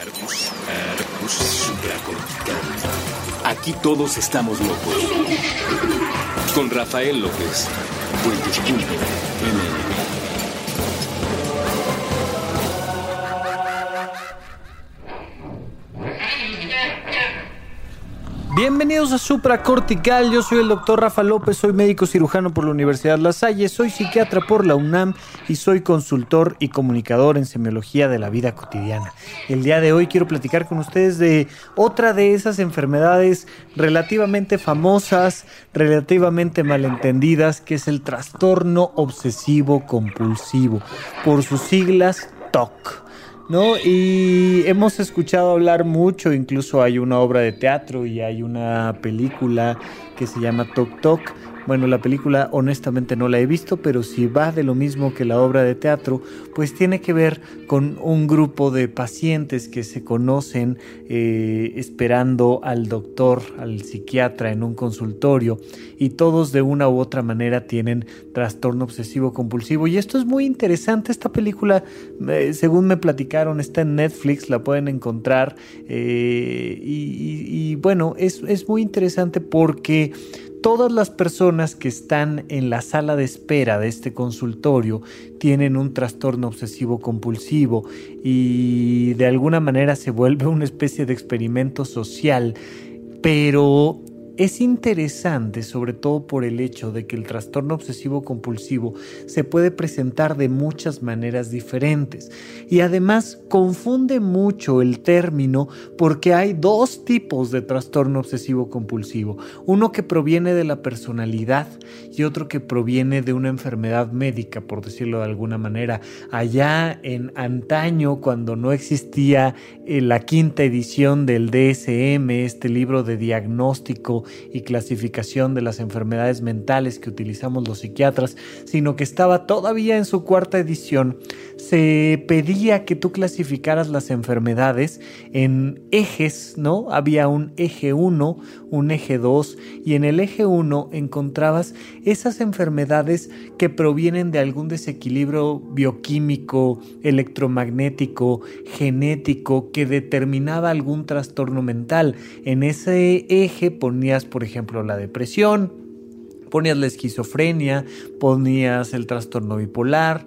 Arcus, Arcus supracortical. Aquí todos estamos locos. Con Rafael López. Puentes.ml. Bienvenidos a Supracortical, yo soy el doctor Rafa López, soy médico cirujano por la Universidad La Salle, soy psiquiatra por la UNAM y soy consultor y comunicador en semiología de la vida cotidiana. El día de hoy quiero platicar con ustedes de otra de esas enfermedades relativamente famosas, relativamente malentendidas, que es el trastorno obsesivo compulsivo, por sus siglas TOC. ¿No? Y hemos escuchado hablar mucho, incluso hay una obra de teatro y hay una película que se llama Tok Tok bueno, la película honestamente no la he visto, pero si va de lo mismo que la obra de teatro, pues tiene que ver con un grupo de pacientes que se conocen eh, esperando al doctor, al psiquiatra en un consultorio y todos de una u otra manera tienen trastorno obsesivo compulsivo. Y esto es muy interesante, esta película, eh, según me platicaron, está en Netflix, la pueden encontrar eh, y, bueno, es, es muy interesante porque todas las personas que están en la sala de espera de este consultorio tienen un trastorno obsesivo compulsivo y de alguna manera se vuelve una especie de experimento social, pero es interesante sobre todo por el hecho de que el trastorno obsesivo compulsivo se puede presentar de muchas maneras diferentes y además confunde mucho el término porque hay dos tipos de trastorno obsesivo compulsivo, uno que proviene de la personalidad y otro que proviene de una enfermedad médica, por decirlo de alguna manera. Allá en antaño, cuando no existía eh, la quinta edición del DSM, este libro de diagnóstico y clasificación de las enfermedades mentales que utilizamos los psiquiatras, sino que estaba todavía en su cuarta edición, se pedía que tú clasificaras las enfermedades en ejes, ¿no? Había un eje 1, un eje 2 y en el eje 1 encontrabas esas enfermedades que provienen de algún desequilibrio bioquímico, electromagnético, genético que determinaba algún trastorno mental. En ese eje ponías, por ejemplo, la depresión, ponías la esquizofrenia, ponías el trastorno bipolar,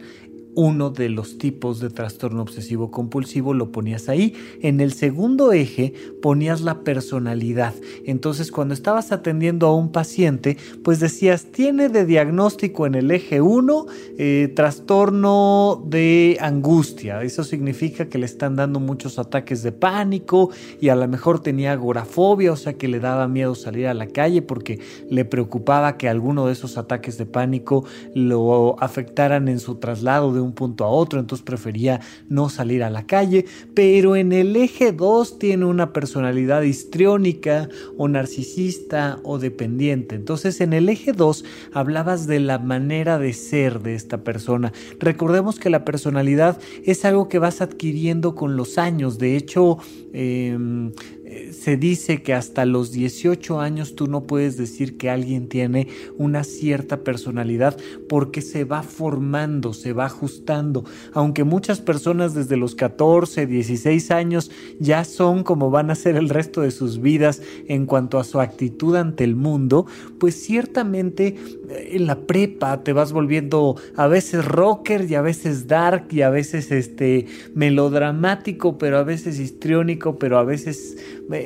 uno de los tipos de trastorno obsesivo compulsivo lo ponías ahí. En el segundo eje ponías la personalidad. Entonces cuando estabas atendiendo a un paciente, pues decías, tiene de diagnóstico en el eje 1 eh, trastorno de angustia. Eso significa que le están dando muchos ataques de pánico y a lo mejor tenía agorafobia, o sea que le daba miedo salir a la calle porque le preocupaba que alguno de esos ataques de pánico lo afectaran en su traslado de un punto a otro, entonces prefería no salir a la calle, pero en el eje 2 tiene una personalidad histriónica o narcisista o dependiente. Entonces en el eje 2 hablabas de la manera de ser de esta persona. Recordemos que la personalidad es algo que vas adquiriendo con los años, de hecho... Em, se dice que hasta los 18 años tú no puedes decir que alguien tiene una cierta personalidad porque se va formando, se va ajustando. Aunque muchas personas desde los 14, 16 años ya son como van a ser el resto de sus vidas en cuanto a su actitud ante el mundo, pues ciertamente eh, en la prepa te vas volviendo a veces rocker y a veces dark y a veces este melodramático, pero a veces histriónico, pero a veces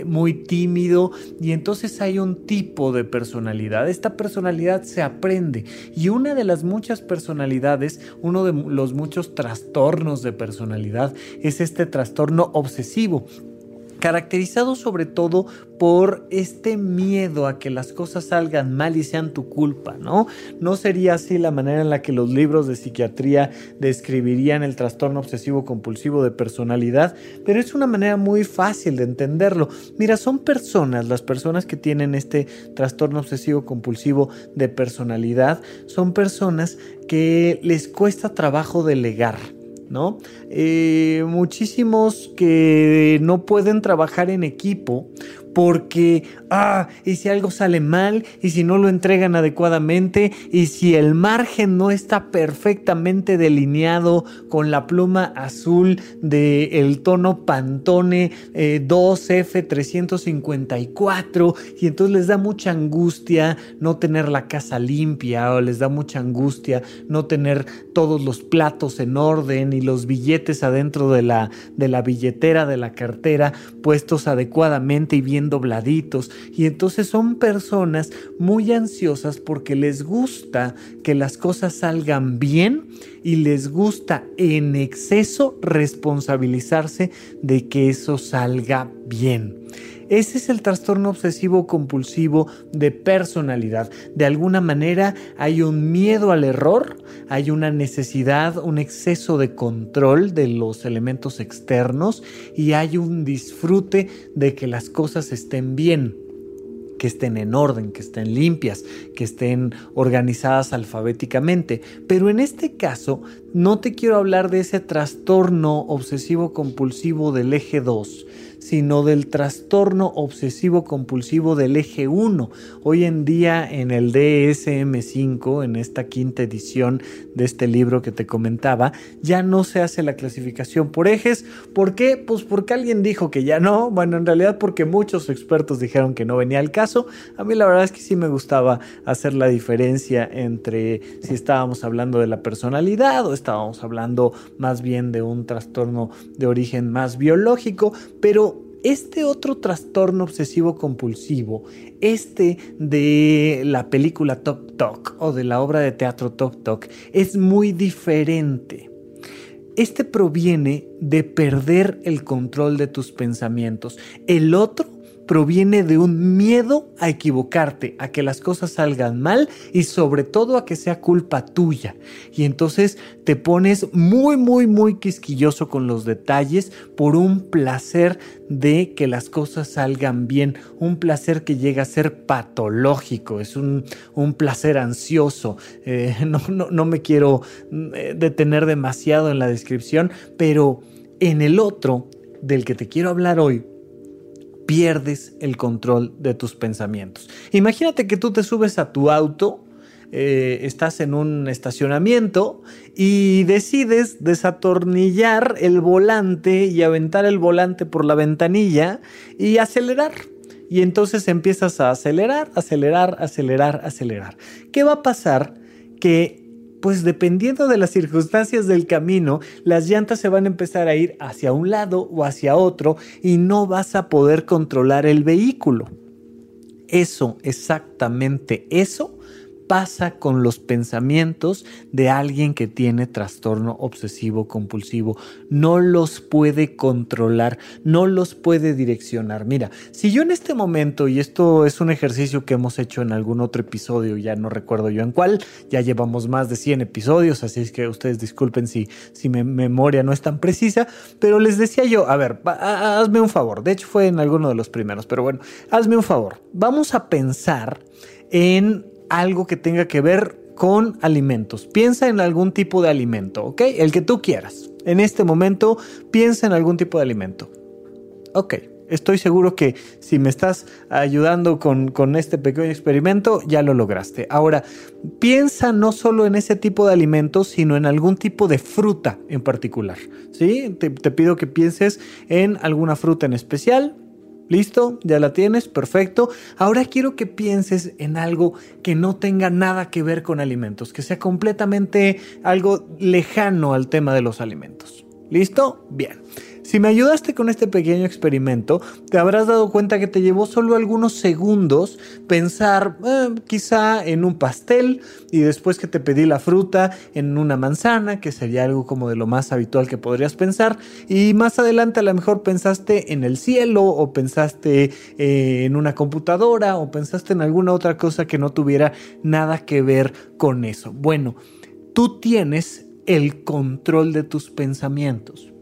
muy tímido y entonces hay un tipo de personalidad. Esta personalidad se aprende y una de las muchas personalidades, uno de los muchos trastornos de personalidad es este trastorno obsesivo caracterizado sobre todo por este miedo a que las cosas salgan mal y sean tu culpa, ¿no? No sería así la manera en la que los libros de psiquiatría describirían el trastorno obsesivo compulsivo de personalidad, pero es una manera muy fácil de entenderlo. Mira, son personas, las personas que tienen este trastorno obsesivo compulsivo de personalidad, son personas que les cuesta trabajo delegar ¿no? Eh, muchísimos que no pueden trabajar en equipo porque, ah, y si algo sale mal, y si no lo entregan adecuadamente, y si el margen no está perfectamente delineado con la pluma azul del el tono Pantone 2F354, eh, y entonces les da mucha angustia no tener la casa limpia, o les da mucha angustia no tener todos los platos en orden y los billetes adentro de la, de la billetera, de la cartera, puestos adecuadamente y bien dobladitos. Y entonces son personas muy ansiosas porque les gusta que las cosas salgan bien y les gusta en exceso responsabilizarse de que eso salga bien. Ese es el trastorno obsesivo compulsivo de personalidad. De alguna manera hay un miedo al error, hay una necesidad, un exceso de control de los elementos externos y hay un disfrute de que las cosas estén bien que estén en orden, que estén limpias, que estén organizadas alfabéticamente. Pero en este caso, no te quiero hablar de ese trastorno obsesivo compulsivo del eje 2, sino del trastorno obsesivo compulsivo del eje 1. Hoy en día en el DSM5, en esta quinta edición de este libro que te comentaba, ya no se hace la clasificación por ejes. ¿Por qué? Pues porque alguien dijo que ya no. Bueno, en realidad porque muchos expertos dijeron que no venía al caso. A mí la verdad es que sí me gustaba hacer la diferencia entre si estábamos hablando de la personalidad o estábamos hablando más bien de un trastorno de origen más biológico, pero este otro trastorno obsesivo compulsivo, este de la película Tok Tok o de la obra de teatro Tok Tok, es muy diferente. Este proviene de perder el control de tus pensamientos. El otro proviene de un miedo a equivocarte, a que las cosas salgan mal y sobre todo a que sea culpa tuya. Y entonces te pones muy, muy, muy quisquilloso con los detalles por un placer de que las cosas salgan bien, un placer que llega a ser patológico, es un, placer ansioso. Eh, no, no me quiero eh, detener demasiado en la descripción, pero en el otro del que te quiero hablar hoy, pierdes el control de tus pensamientos. Imagínate que tú te subes a tu auto, eh, estás en un estacionamiento y decides desatornillar el volante y aventar el volante por la ventanilla y acelerar. Y entonces empiezas a acelerar, acelerar, acelerar, acelerar. ¿Qué va a pasar? Que pues dependiendo de las circunstancias del camino, las llantas se van a empezar a ir hacia un lado o hacia otro y no vas a poder controlar el vehículo. Eso, exactamente eso, pasa con los pensamientos de alguien que tiene trastorno obsesivo compulsivo. No los puede controlar, no los puede direccionar. Mira, si yo en este momento, y esto es un ejercicio que hemos hecho en algún otro episodio, ya no recuerdo yo en cuál, ya llevamos más de 100 episodios, así es que ustedes disculpen si, si mi memoria no es tan precisa, pero les decía yo, a ver, hazme un favor, de hecho fue en alguno de los primeros, pero bueno, hazme un favor, vamos a pensar en algo que tenga que ver con alimentos. Piensa en algún tipo de alimento, ¿ok? El que tú quieras. En este momento, piensa en algún tipo de alimento. Ok, estoy seguro que si me estás ayudando con, este pequeño experimento, ya lo lograste. Ahora, piensa no solo en ese tipo de alimentos, sino en algún tipo de fruta en particular. ¿Sí? te pido que pienses en alguna fruta en especial ¿Listo? ¿Ya la tienes? Perfecto. Ahora quiero que pienses en algo que no tenga nada que ver con alimentos, que sea completamente algo lejano al tema de los alimentos. ¿Listo? Bien. Si me ayudaste con este pequeño experimento, te habrás dado cuenta que te llevó solo algunos segundos pensar eh, quizá en un pastel y después que te pedí la fruta en una manzana, que sería algo como de lo más habitual que podrías pensar, y más adelante a lo mejor pensaste en el cielo o pensaste eh, en una computadora o pensaste en alguna otra cosa que no tuviera nada que ver con eso. Bueno, tú tienes el control de tus pensamientos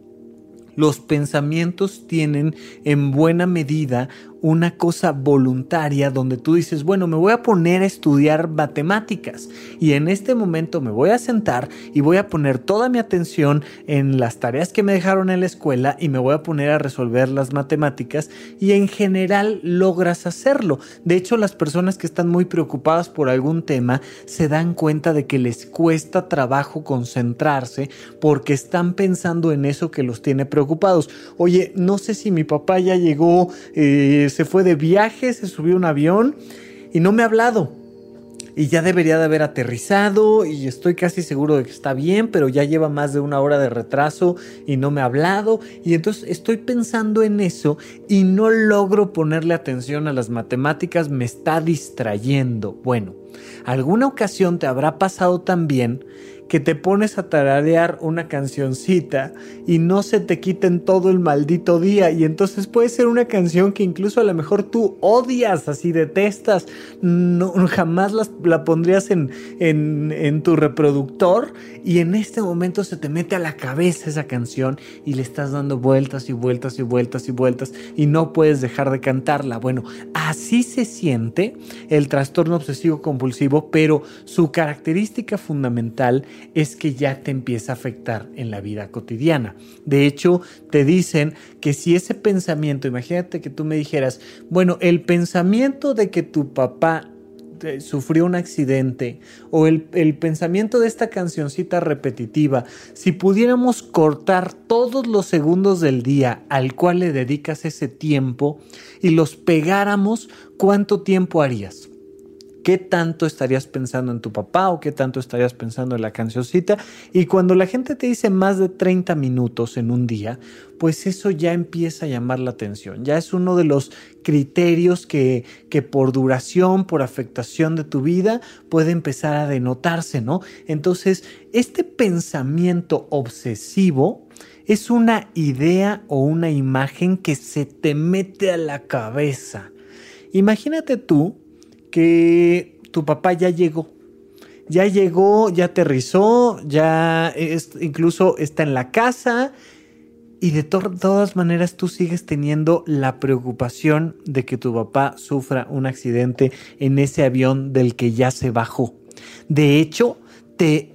los pensamientos tienen en buena medida una cosa voluntaria donde tú dices, bueno, me voy a poner a estudiar matemáticas y en este momento me voy a sentar y voy a poner toda mi atención en las tareas que me dejaron en la escuela y me voy a poner a resolver las matemáticas y en general logras hacerlo. De hecho, las personas que están muy preocupadas por algún tema se dan cuenta de que les cuesta trabajo concentrarse porque están pensando en eso que los tiene preocupados. Oye, no sé si mi papá ya llegó, eh, se fue de viaje, se subió a un avión y no me ha hablado y ya debería de haber aterrizado y estoy casi seguro de que está bien, pero ya lleva más de una hora de retraso y no me ha hablado y entonces estoy pensando en eso y no logro ponerle atención a las matemáticas, me está distrayendo. Bueno, alguna ocasión te habrá pasado también que te pones a tararear una cancioncita y no se te quiten todo el maldito día. Y entonces puede ser una canción que incluso a lo mejor tú odias, así detestas, no, jamás la pondrías en, en, en tu reproductor y en este momento se te mete a la cabeza esa canción y le estás dando vueltas y vueltas y vueltas y vueltas y no puedes dejar de cantarla. Bueno, así se siente el trastorno obsesivo compulsivo, pero su característica fundamental es que ya te empieza a afectar en la vida cotidiana. De hecho, te dicen que si ese pensamiento, imagínate que tú me dijeras, bueno, el pensamiento de que tu papá eh, sufrió un accidente o el, el, pensamiento de esta cancioncita repetitiva, si pudiéramos cortar todos los segundos del día al cual le dedicas ese tiempo y los pegáramos, ¿cuánto tiempo harías? Qué tanto estarías pensando en tu papá o qué tanto estarías pensando en la cancioncita. Y cuando la gente te dice más de 30 minutos en un día, pues eso ya empieza a llamar la atención. Ya es uno de los criterios que, que por duración, por afectación de tu vida, puede empezar a denotarse, ¿no? Entonces, este pensamiento obsesivo es una idea o una imagen que se te mete a la cabeza. Imagínate tú que tu papá ya llegó. Ya llegó, ya aterrizó, ya incluso está en la casa y de todas maneras tú sigues teniendo la preocupación de que tu papá sufra un accidente en ese avión del que ya se bajó. De hecho, te,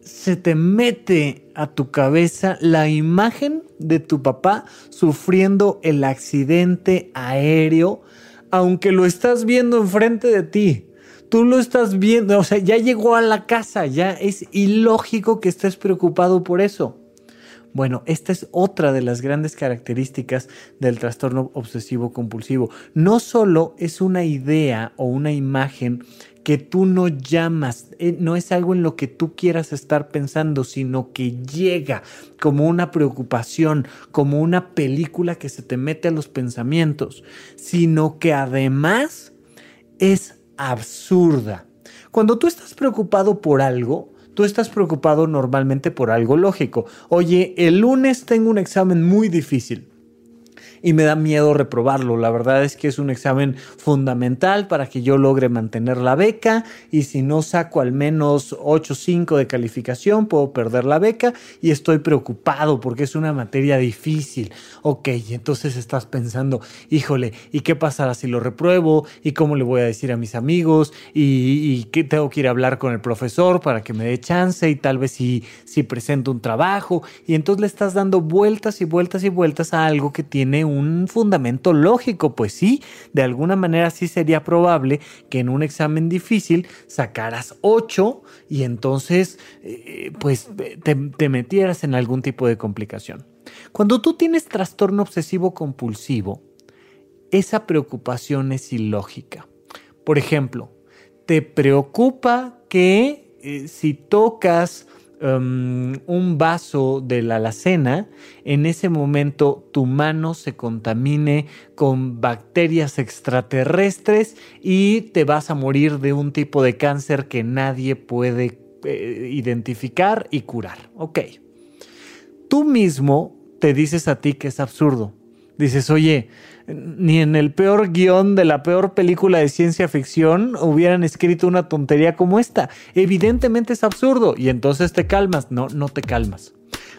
se te mete a tu cabeza la imagen de tu papá sufriendo el accidente aéreo aunque lo estás viendo enfrente de ti. Tú lo estás viendo, o sea, ya llegó a la casa, ya es ilógico que estés preocupado por eso. Bueno, esta es otra de las grandes características del trastorno obsesivo compulsivo. No solo es una idea o una imagen que tú no llamas, eh, no es algo en lo que tú quieras estar pensando, sino que llega como una preocupación, como una película que se te mete a los pensamientos, sino que además es absurda. Cuando tú estás preocupado por algo, tú estás preocupado normalmente por algo lógico. Oye, el lunes tengo un examen muy difícil y me da miedo reprobarlo. La verdad es que es un examen fundamental para que yo logre mantener la beca y si no saco al menos 8 o 5 de calificación puedo perder la beca y estoy preocupado porque es una materia difícil. Ok, entonces estás pensando, híjole, ¿y qué pasará si lo repruebo? ¿Y cómo le voy a decir a mis amigos? ¿Y, qué tengo que ir a hablar con el profesor para que me dé chance? Y tal vez si, si presento un trabajo. Y entonces le estás dando vueltas y vueltas y vueltas a algo que tiene un fundamento lógico, pues sí, de alguna manera sí sería probable que en un examen difícil sacaras 8 y entonces eh, pues te, te metieras en algún tipo de complicación. Cuando tú tienes trastorno obsesivo compulsivo, esa preocupación es ilógica. Por ejemplo, te preocupa que eh, si tocas Um, un vaso de la alacena, en ese momento tu mano se contamine con bacterias extraterrestres y te vas a morir de un tipo de cáncer que nadie puede eh, identificar y curar. Ok. Tú mismo te dices a ti que es absurdo. Dices, oye, ni en el peor guion de la peor película de ciencia ficción hubieran escrito una tontería como esta. Evidentemente es absurdo y entonces te calmas. No, no te calmas.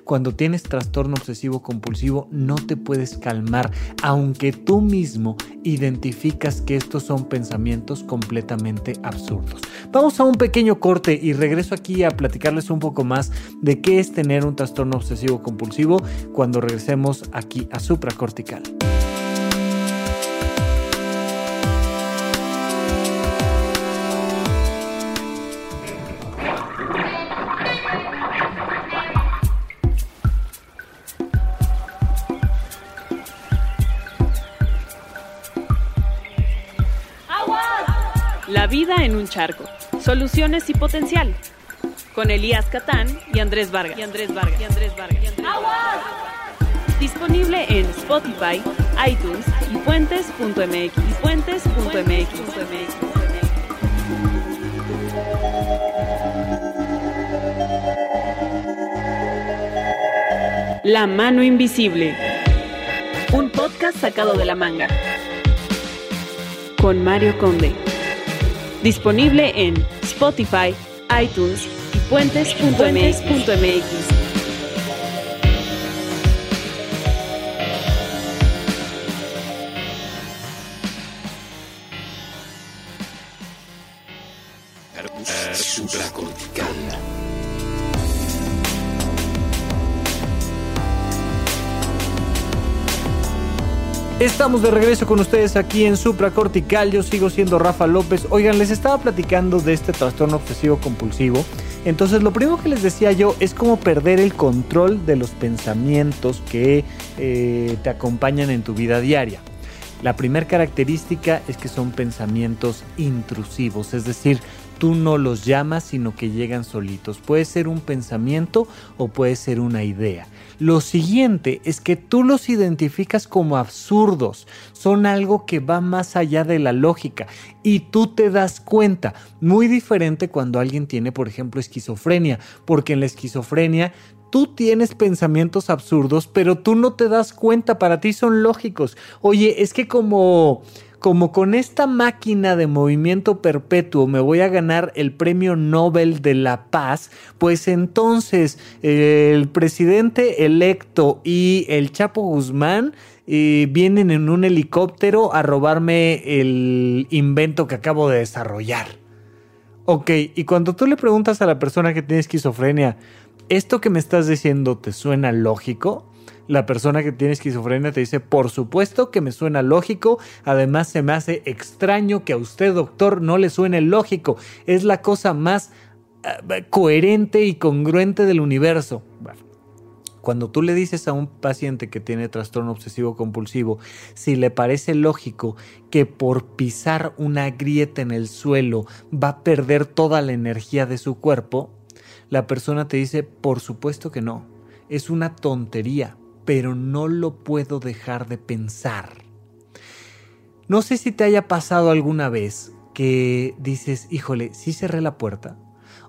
Cuando tienes trastorno obsesivo compulsivo no te puedes calmar, aunque tú mismo identificas que estos son pensamientos completamente absurdos. Vamos a un pequeño corte y regreso aquí a platicarles un poco más de qué es tener un trastorno obsesivo compulsivo cuando regresemos aquí a supracortical. Vida en un charco. Soluciones y potencial. Con Elías Catán y Andrés Vargas. Y Andrés Vargas. Y Andrés Vargas. Disponible en Spotify, iTunes y puentes.mx. Y puentes.mx. La mano invisible. Un podcast sacado de la manga. Con Mario Conde. Disponible en Spotify, iTunes y puentes.mx. Estamos de regreso con ustedes aquí en Supracortical. Yo sigo siendo Rafa López. Oigan, les estaba platicando de este trastorno obsesivo compulsivo. Entonces, lo primero que les decía yo es cómo perder el control de los pensamientos que eh, te acompañan en tu vida diaria. La primera característica es que son pensamientos intrusivos, es decir, tú no los llamas, sino que llegan solitos. Puede ser un pensamiento o puede ser una idea. Lo siguiente es que tú los identificas como absurdos, son algo que va más allá de la lógica y tú te das cuenta. Muy diferente cuando alguien tiene, por ejemplo, esquizofrenia, porque en la esquizofrenia tú tienes pensamientos absurdos, pero tú no te das cuenta, para ti son lógicos. Oye, es que como como con esta máquina de movimiento perpetuo me voy a ganar el premio Nobel de la Paz, pues entonces el presidente electo y el Chapo Guzmán eh, vienen en un helicóptero a robarme el invento que acabo de desarrollar. Ok, y cuando tú le preguntas a la persona que tiene esquizofrenia, ¿esto que me estás diciendo te suena lógico? La persona que tiene esquizofrenia te dice, por supuesto que me suena lógico, además se me hace extraño que a usted, doctor, no le suene lógico. Es la cosa más eh, coherente y congruente del universo. cuando tú le dices a un paciente que tiene trastorno obsesivo compulsivo, si le parece lógico que por pisar una grieta en el suelo va a perder toda la energía de su cuerpo, la persona te dice, por supuesto que no, es una tontería pero no lo puedo dejar de pensar. No sé si te haya pasado alguna vez que dices, híjole, sí cerré la puerta,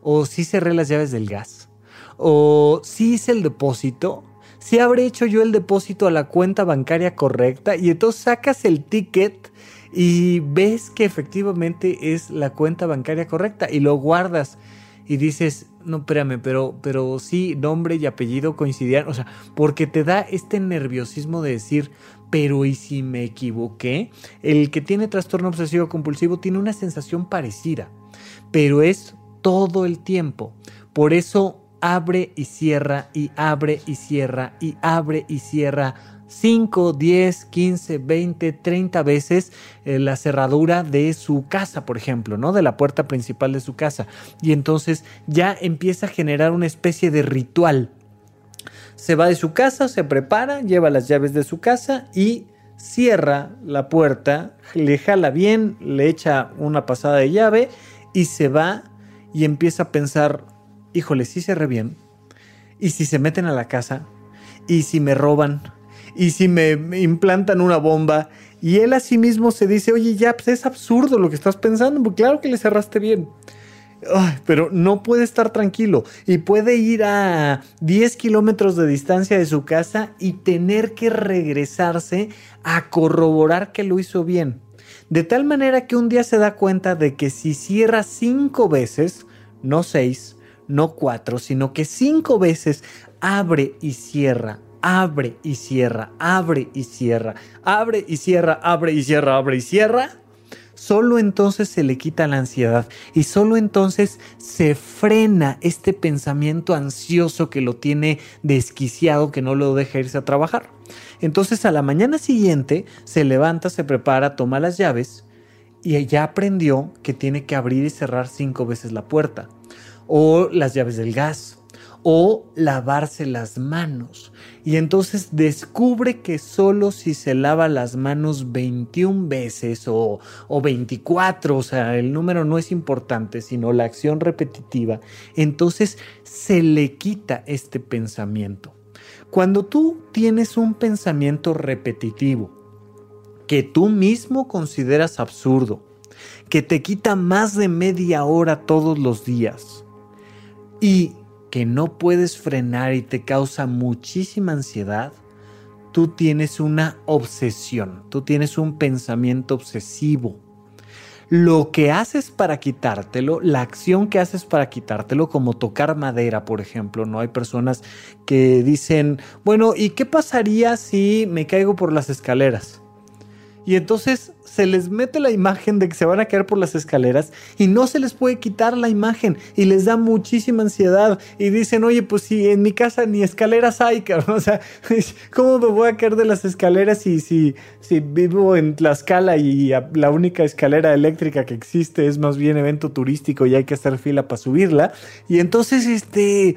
o sí cerré las llaves del gas, o sí hice el depósito, si habré hecho yo el depósito a la cuenta bancaria correcta, y entonces sacas el ticket y ves que efectivamente es la cuenta bancaria correcta y lo guardas y dices, no, espérame, pero, pero sí, nombre y apellido coincidían, o sea, porque te da este nerviosismo de decir, pero ¿y si me equivoqué? El que tiene trastorno obsesivo compulsivo tiene una sensación parecida, pero es todo el tiempo. Por eso abre y cierra y abre y cierra y abre y cierra 5, 10, 15, 20, 30 veces eh, la cerradura de su casa, por ejemplo, ¿no? De la puerta principal de su casa. Y entonces ya empieza a generar una especie de ritual. Se va de su casa, se prepara, lleva las llaves de su casa y cierra la puerta, le jala bien, le echa una pasada de llave y se va y empieza a pensar, híjole, si cerré bien. ¿Y si se meten a la casa? ¿Y si me roban? Y si me implantan una bomba. Y él a sí mismo se dice, oye, ya, pues es absurdo lo que estás pensando, porque claro que le cerraste bien. pero no puede estar tranquilo y puede ir a 10 kilómetros de distancia de su casa y tener que regresarse a corroborar que lo hizo bien. De tal manera que un día se da cuenta de que si cierra cinco veces, no seis, no cuatro, sino que cinco veces abre y cierra, abre y cierra, abre y cierra, abre y cierra, abre y cierra, abre y cierra, solo entonces se le quita la ansiedad y solo entonces se frena este pensamiento ansioso que lo tiene desquiciado, que no lo deja irse a trabajar. Entonces a la mañana siguiente se levanta, se prepara, toma las llaves y ya aprendió que tiene que abrir y cerrar cinco veces la puerta o las llaves del gas o lavarse las manos. Y entonces descubre que solo si se lava las manos 21 veces o, o 24, o sea, el número no es importante, sino la acción repetitiva, entonces se le quita este pensamiento. Cuando tú tienes un pensamiento repetitivo que tú mismo consideras absurdo, que te quita más de media hora todos los días y que no puedes frenar y te causa muchísima ansiedad, tú tienes una obsesión, tú tienes un pensamiento obsesivo. Lo que haces para quitártelo, la acción que haces para quitártelo, como tocar madera, por ejemplo, no hay personas que dicen, bueno, ¿y qué pasaría si me caigo por las escaleras? Y entonces se les mete la imagen de que se van a caer por las escaleras y no se les puede quitar la imagen y les da muchísima ansiedad y dicen, oye, pues si en mi casa ni escaleras hay, cabrón, o sea, ¿cómo me voy a caer de las escaleras si, si, si vivo en Tlaxcala y la única escalera eléctrica que existe es más bien evento turístico y hay que hacer fila para subirla? Y entonces, este,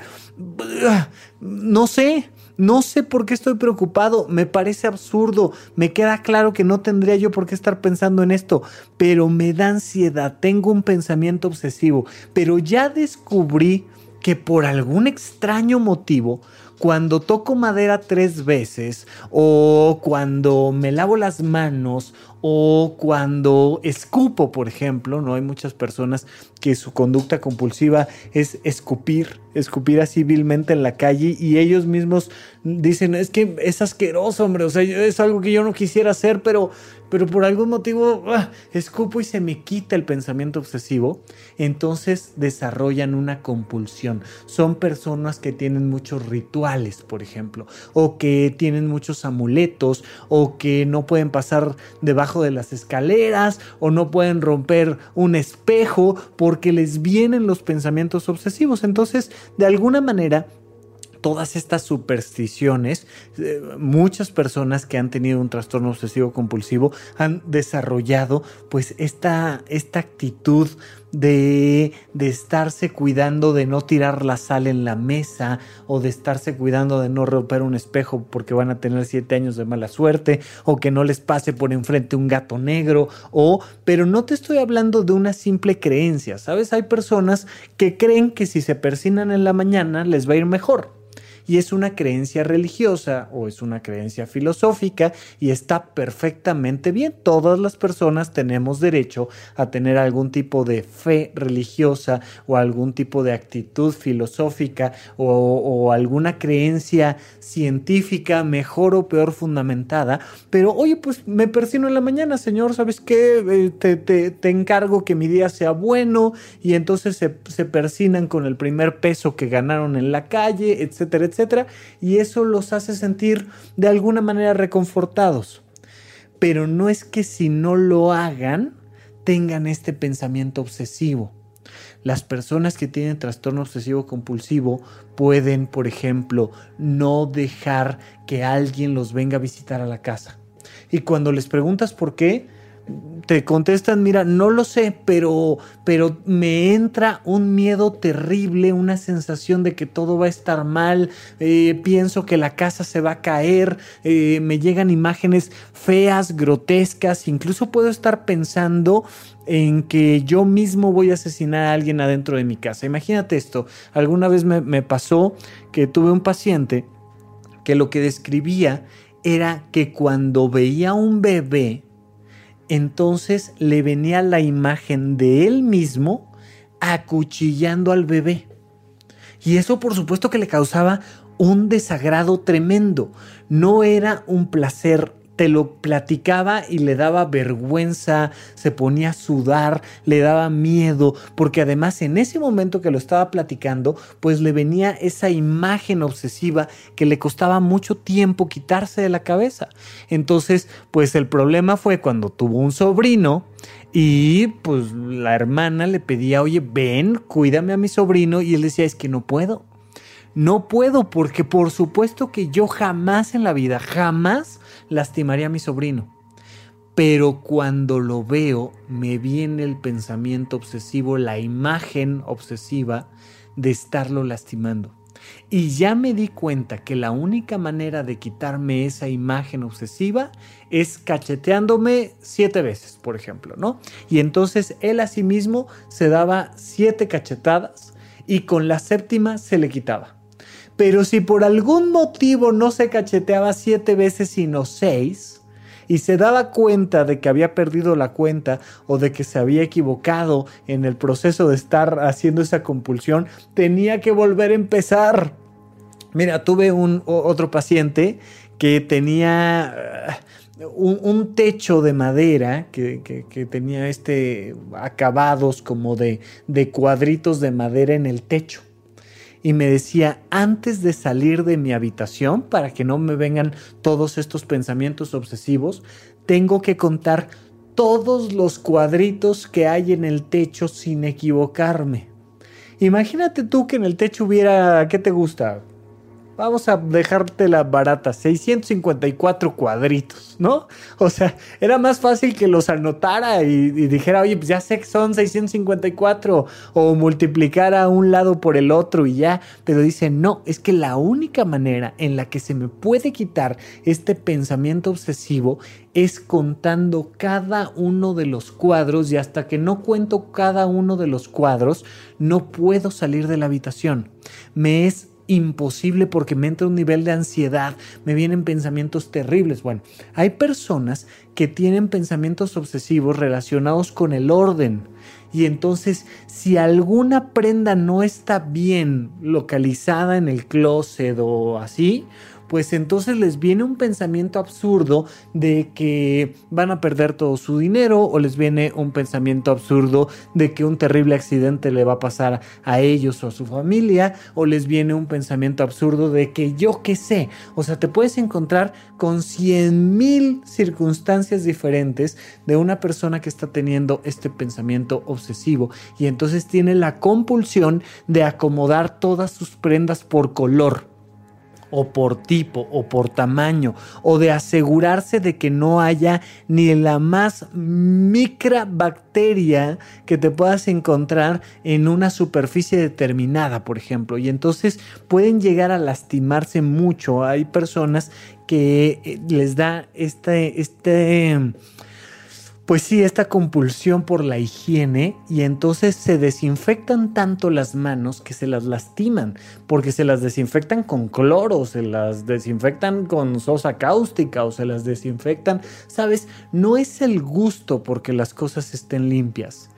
no sé, no sé por qué estoy preocupado, me parece absurdo, me queda claro que no tendría yo por qué estar pensando en esto, pero me da ansiedad, tengo un pensamiento obsesivo, pero ya descubrí que por algún extraño motivo cuando toco madera tres veces o cuando me lavo las manos o cuando escupo, por ejemplo, no hay muchas personas que su conducta compulsiva es escupir, escupir así vilmente en la calle y ellos mismos dicen, es que es asqueroso, hombre, o sea, es algo que yo no quisiera hacer, pero pero por algún motivo ah, escupo y se me quita el pensamiento obsesivo, entonces desarrollan una compulsión. Son personas que tienen muchos rituales, por ejemplo, o que tienen muchos amuletos, o que no pueden pasar debajo de las escaleras, o no pueden romper un espejo porque les vienen los pensamientos obsesivos. Entonces, de alguna manera, todas estas supersticiones, eh, muchas personas que han tenido un trastorno obsesivo compulsivo han desarrollado pues esta, esta actitud de, de, estarse cuidando de no tirar la sal en la mesa o de estarse cuidando de no romper un espejo porque van a tener siete años de mala suerte o que no les pase por enfrente un gato negro o pero no te estoy hablando de una simple creencia sabes hay personas que creen que si se persinan en la mañana les va a ir mejor y es una creencia religiosa o es una creencia filosófica y está perfectamente bien. Todas las personas tenemos derecho a tener algún tipo de fe religiosa o algún tipo de actitud filosófica o, alguna creencia científica mejor o peor fundamentada. Pero oye, pues me persino en la mañana, Señor, ¿sabes qué? Eh, te, te, encargo que mi día sea bueno y entonces se, se persinan con el primer peso que ganaron en la calle, etcétera, etcétera, y eso los hace sentir de alguna manera reconfortados. Pero no es que si no lo hagan, tengan este pensamiento obsesivo. Las personas que tienen trastorno obsesivo compulsivo pueden, por ejemplo, no dejar que alguien los venga a visitar a la casa. Y cuando les preguntas por qué, te contestan, mira, no lo sé, pero, pero me entra un miedo terrible, una sensación de que todo va a estar mal, eh, pienso que la casa se va a caer, eh, me llegan imágenes feas, grotescas, incluso puedo estar pensando en que yo mismo voy a asesinar a alguien adentro de mi casa. Imagínate esto, alguna vez me, me pasó que tuve un paciente que lo que describía era que cuando veía un bebé, entonces le venía la imagen de él mismo acuchillando al bebé. Y eso por supuesto que le causaba un desagrado tremendo. No era un placer te lo platicaba y le daba vergüenza, se ponía a sudar, le daba miedo, porque además en ese momento que lo estaba platicando, pues le venía esa imagen obsesiva que le costaba mucho tiempo quitarse de la cabeza. Entonces, pues el problema fue cuando tuvo un sobrino y pues la hermana le pedía, oye, ven, cuídame a mi sobrino, y él decía, es que no puedo. No puedo porque por supuesto que yo jamás en la vida, jamás lastimaría a mi sobrino. Pero cuando lo veo, me viene el pensamiento obsesivo, la imagen obsesiva de estarlo lastimando. Y ya me di cuenta que la única manera de quitarme esa imagen obsesiva es cacheteándome siete veces, por ejemplo, ¿no? Y entonces él a sí mismo se daba siete cachetadas y con la séptima se le quitaba. Pero si por algún motivo no se cacheteaba siete veces sino seis, y se daba cuenta de que había perdido la cuenta o de que se había equivocado en el proceso de estar haciendo esa compulsión, tenía que volver a empezar. Mira, tuve un otro paciente que tenía uh, un, techo de madera que, tenía este acabados como de, de cuadritos de madera en el techo y me decía, antes de salir de mi habitación, para que no me vengan todos estos pensamientos obsesivos, tengo que contar todos los cuadritos que hay en el techo sin equivocarme. Imagínate tú que en el techo hubiera, ¿qué te gusta? Vamos a dejarte la barata, 654 cuadritos, ¿no? O sea, era más fácil que los anotara y, dijera, oye, pues ya sé que son 654 o multiplicara un lado por el otro y ya, pero dice, no, es que la única manera en la que se me puede quitar este pensamiento obsesivo es contando cada uno de los cuadros y hasta que no cuento cada uno de los cuadros, no puedo salir de la habitación. Me es imposible porque me entra un nivel de ansiedad, me vienen pensamientos terribles. Bueno, hay personas que tienen pensamientos obsesivos relacionados con el orden. Y entonces, si alguna prenda no está bien localizada en el closet o así, pues entonces les viene un pensamiento absurdo de que van a perder todo su dinero o les viene un pensamiento absurdo de que un terrible accidente le va a pasar a ellos o a su familia o les viene un pensamiento absurdo de que yo qué sé, o sea, te puedes encontrar con cien mil circunstancias diferentes de una persona que está teniendo este pensamiento obsesivo y entonces tiene la compulsión de acomodar todas sus prendas por color o por tipo o por tamaño o de asegurarse de que no haya ni la más microbacteria que te puedas encontrar en una superficie determinada, por ejemplo. Y entonces pueden llegar a lastimarse mucho. Hay personas que eh, les da este, este pues sí, esta compulsión por la higiene y entonces se desinfectan tanto las manos que se las lastiman, porque se las desinfectan con cloro, se las desinfectan con sosa cáustica o se las desinfectan, ¿sabes? No es el gusto porque las cosas estén limpias,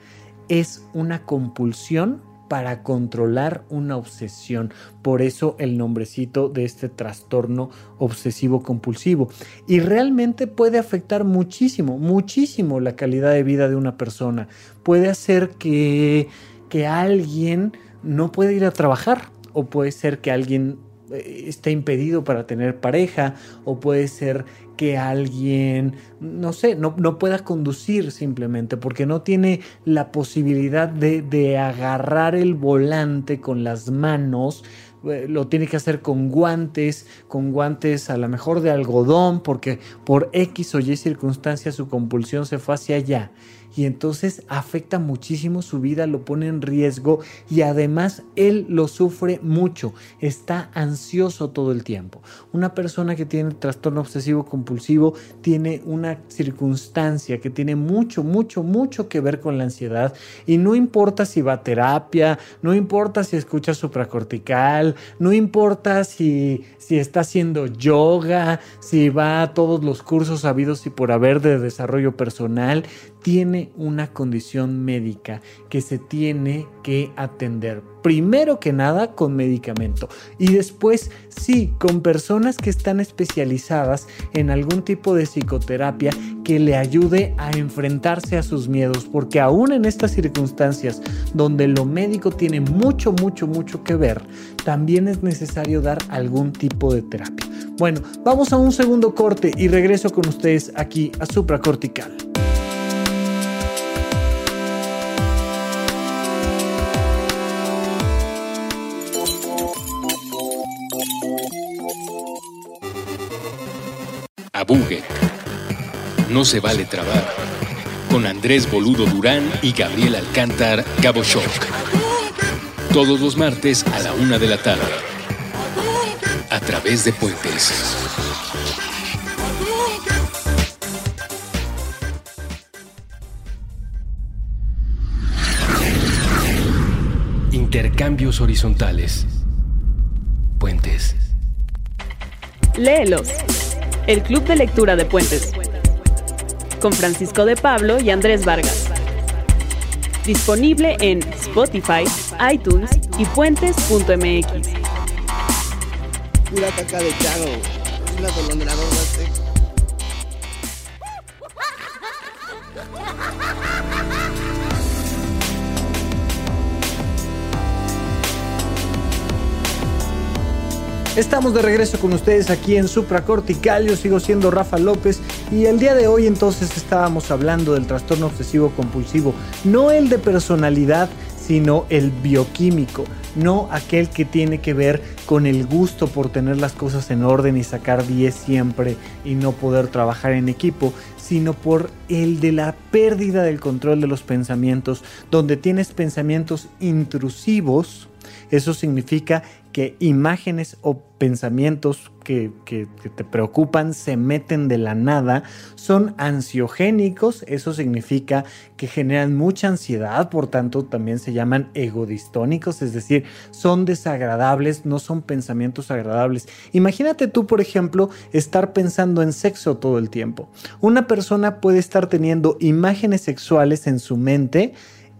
es una compulsión para controlar una obsesión. Por eso el nombrecito de este trastorno obsesivo compulsivo. Y realmente puede afectar muchísimo, muchísimo la calidad de vida de una persona. Puede hacer que, que alguien no pueda ir a trabajar o puede ser que alguien eh, esté impedido para tener pareja o puede ser que alguien, no sé, no, pueda conducir simplemente porque no tiene la posibilidad de, de agarrar el volante con las manos eh, lo tiene que hacer con guantes, con guantes a lo mejor de algodón, porque por X o Y circunstancias su compulsión se fue hacia allá y entonces afecta muchísimo su vida, lo pone en riesgo y además él lo sufre mucho, está ansioso todo el tiempo. Una persona que tiene trastorno obsesivo compulsivo tiene una circunstancia que tiene mucho, mucho, mucho que ver con la ansiedad y no importa si va a terapia, no importa si escucha supracortical, no importa si, si está haciendo yoga, si va a todos los cursos habidos y por haber de desarrollo personal, tiene una condición médica que se tiene que atender. Primero que nada con medicamento y después sí con personas que están especializadas en algún tipo de psicoterapia que le ayude a enfrentarse a sus miedos, porque aún en estas circunstancias donde lo médico tiene mucho, mucho, mucho que ver, también es necesario dar algún tipo de terapia. Bueno, vamos a un segundo corte y regreso con ustedes aquí a Supracortical. Abugue. No se vale trabar. Con Andrés Boludo Durán y Gabriel Alcántar Shock. Todos los martes a la una de la tarde. A través de Puentes. Intercambios horizontales. Puentes. Léelos. El Club de Lectura de Puentes. Con Francisco de Pablo y Andrés Vargas. Disponible en Spotify, iTunes y puentes.mx. De Estamos de regreso con ustedes aquí en Supracortical. Yo sigo siendo Rafa López y el día de hoy entonces estábamos hablando del trastorno obsesivo compulsivo, no el de personalidad, sino el bioquímico, no aquel que tiene que ver con el gusto por tener las cosas en orden y sacar 10 siempre y no poder trabajar en equipo, sino por el de la pérdida del control de los pensamientos, donde tienes pensamientos intrusivos. Eso significa que imágenes o pensamientos que, te preocupan se meten de la nada, son ansiogénicos, eso significa que generan mucha ansiedad, por tanto también se llaman egodistónicos, es decir, son desagradables, no son pensamientos agradables. Imagínate tú, por ejemplo, estar pensando en sexo todo el tiempo. Una persona puede estar teniendo imágenes sexuales en su mente,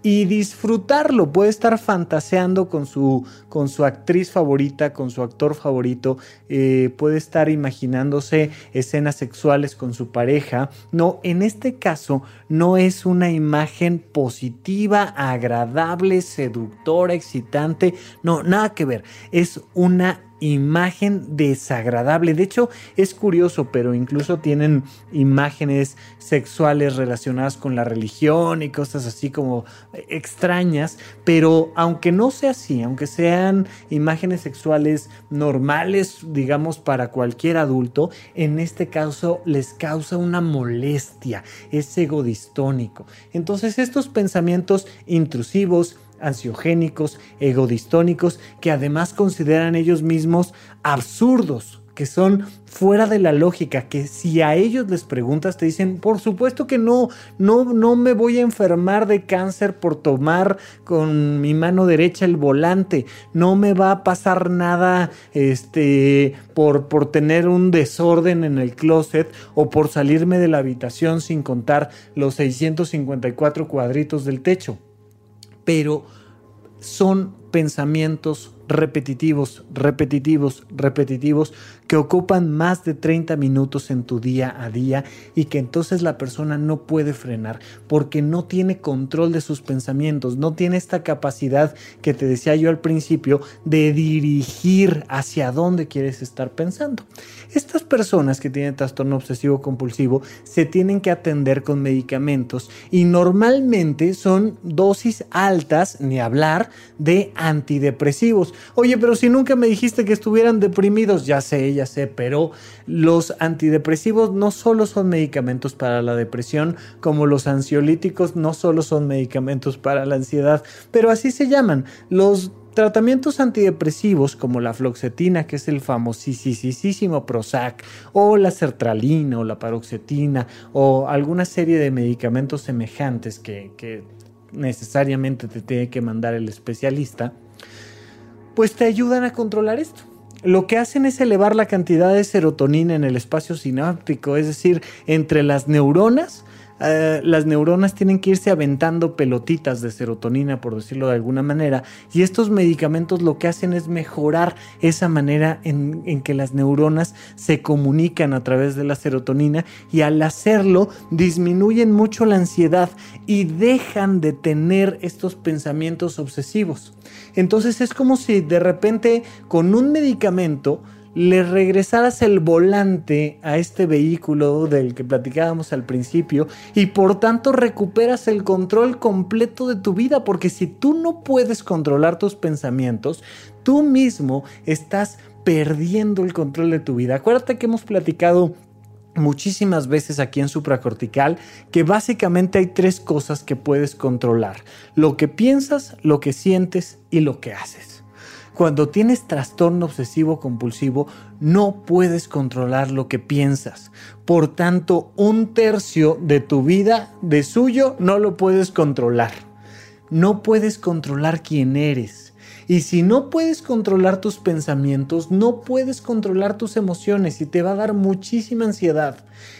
y disfrutarlo. Puede estar fantaseando con su, con su actriz favorita, con su actor favorito. Eh, puede estar imaginándose escenas sexuales con su pareja. No, en este caso no es una imagen positiva, agradable, seductora, excitante. No, nada que ver. Es una imagen desagradable. De hecho, es curioso, pero incluso tienen imágenes sexuales relacionadas con la religión y cosas así como extrañas. Pero aunque no sea así, aunque sean imágenes sexuales normales, digamos, para cualquier adulto, en este caso les causa una molestia, es egodistónico. Entonces estos pensamientos intrusivos, ansiogénicos, egodistónicos, que además consideran ellos mismos absurdos, que son fuera de la lógica, que si a ellos les preguntas te dicen, por supuesto que no, no, no me voy a enfermar de cáncer por tomar con mi mano derecha el volante, no me va a pasar nada este, por, por tener un desorden en el closet o por salirme de la habitación sin contar los 654 cuadritos del techo pero son pensamientos repetitivos, repetitivos, repetitivos, que ocupan más de 30 minutos en tu día a día y que entonces la persona no puede frenar porque no tiene control de sus pensamientos, no tiene esta capacidad que te decía yo al principio de dirigir hacia dónde quieres estar pensando. Estas personas que tienen trastorno obsesivo compulsivo se tienen que atender con medicamentos y normalmente son dosis altas, ni hablar, de antidepresivos Oye, pero si nunca me dijiste que estuvieran deprimidos, ya sé, ya sé, pero los antidepresivos no solo son medicamentos para la depresión, como los ansiolíticos no solo son medicamentos para la ansiedad, pero así se llaman. Los Tratamientos antidepresivos como la floxetina, que es el famosísimo Prozac, o la sertralina o la paroxetina, o alguna serie de medicamentos semejantes que, que necesariamente te tiene que mandar el especialista, pues te ayudan a controlar esto. Lo que hacen es elevar la cantidad de serotonina en el espacio sináptico, es decir, entre las neuronas, eh, las neuronas tienen que irse aventando pelotitas de serotonina, por decirlo de alguna manera, y estos medicamentos lo que hacen es mejorar esa manera en, en que las neuronas se comunican a través de la serotonina y al hacerlo disminuyen mucho la ansiedad y dejan de tener estos pensamientos obsesivos. Entonces es como si de repente con un medicamento le regresaras el volante a este vehículo del que platicábamos al principio y por tanto recuperas el control completo de tu vida, porque si tú no puedes controlar tus pensamientos, tú mismo estás perdiendo el control de tu vida. Acuérdate que hemos platicado muchísimas veces aquí en supracortical que básicamente hay tres cosas que puedes controlar. Lo que piensas, lo que sientes y lo que haces. Cuando tienes trastorno obsesivo compulsivo, no puedes controlar lo que piensas. Por tanto, un tercio de tu vida, de suyo, no lo puedes controlar. No puedes controlar quién eres. Y si no puedes controlar tus pensamientos, no puedes controlar tus emociones y te va a dar muchísima ansiedad.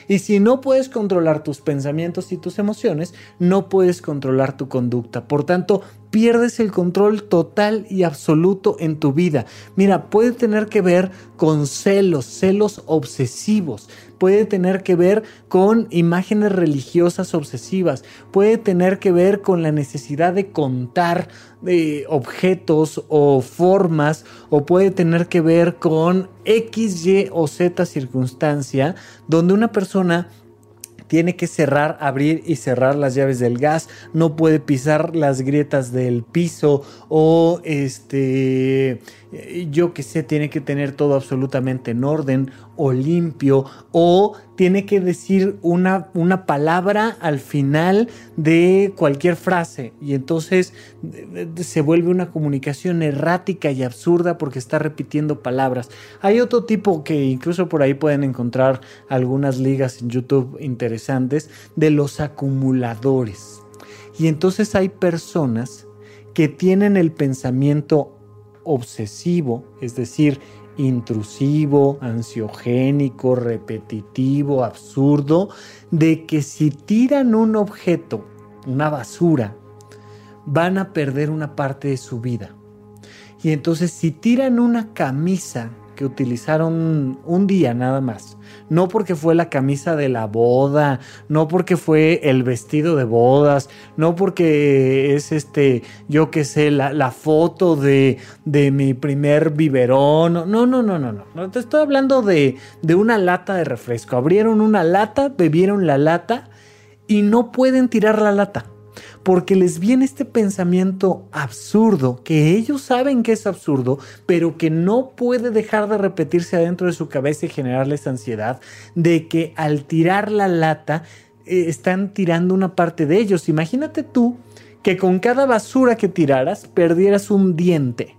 Y si no puedes controlar tus pensamientos y tus emociones, no puedes controlar tu conducta. Por tanto, pierdes el control total y absoluto en tu vida. Mira, puede tener que ver con celos, celos obsesivos, puede tener que ver con imágenes religiosas obsesivas, puede tener que ver con la necesidad de contar objetos o formas, o puede tener que ver con X, Y o Z circunstancia donde una persona tiene que cerrar, abrir y cerrar las llaves del gas, no puede pisar las grietas del piso o este yo que sé, tiene que tener todo absolutamente en orden o limpio o tiene que decir una, una palabra al final de cualquier frase y entonces se vuelve una comunicación errática y absurda porque está repitiendo palabras. Hay otro tipo que incluso por ahí pueden encontrar algunas ligas en YouTube interesantes de los acumuladores. Y entonces hay personas que tienen el pensamiento obsesivo, es decir, intrusivo, ansiogénico, repetitivo, absurdo, de que si tiran un objeto, una basura, van a perder una parte de su vida. Y entonces si tiran una camisa que utilizaron un día nada más. No porque fue la camisa de la boda, no porque fue el vestido de bodas, no porque es este, yo qué sé, la, foto de, de, mi primer biberón. No, no, no, no, no. no. Te estoy hablando de, de una lata de refresco. Abrieron una lata, bebieron la lata y no pueden tirar la lata porque les viene este pensamiento absurdo, que ellos saben que es absurdo, pero que no puede dejar de repetirse adentro de su cabeza y generarles ansiedad, de que al tirar la lata eh, están tirando una parte de ellos. Imagínate tú que con cada basura que tiraras perdieras un diente.